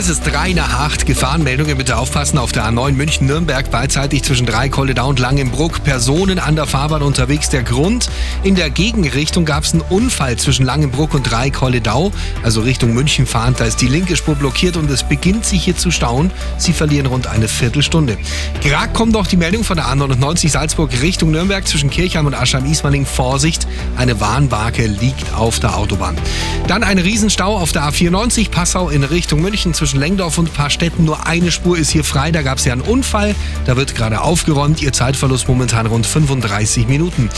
Es ist drei nach acht. Gefahrenmeldungen bitte aufpassen auf der A9 München-Nürnberg beidseitig zwischen Dreikolledau und Langenbruck. Personen an der Fahrbahn unterwegs. Der Grund? In der Gegenrichtung gab es einen Unfall zwischen Langenbruck und Dreikolledau. Also Richtung München fahrend. Da ist die linke Spur blockiert und es beginnt sich hier zu stauen. Sie verlieren rund eine Viertelstunde. Gerade kommt auch die Meldung von der A99 Salzburg Richtung Nürnberg zwischen Kirchheim und Aschheim-Ismaning. Vorsicht, eine Warnbarke liegt auf der Autobahn. Dann ein Riesenstau auf der A94 Passau in Richtung München zwischen Lengdorf und Paarstetten. Nur eine Spur ist hier frei. Da gab es ja einen Unfall. Da wird gerade aufgeräumt. Ihr Zeitverlust momentan rund 35 Minuten.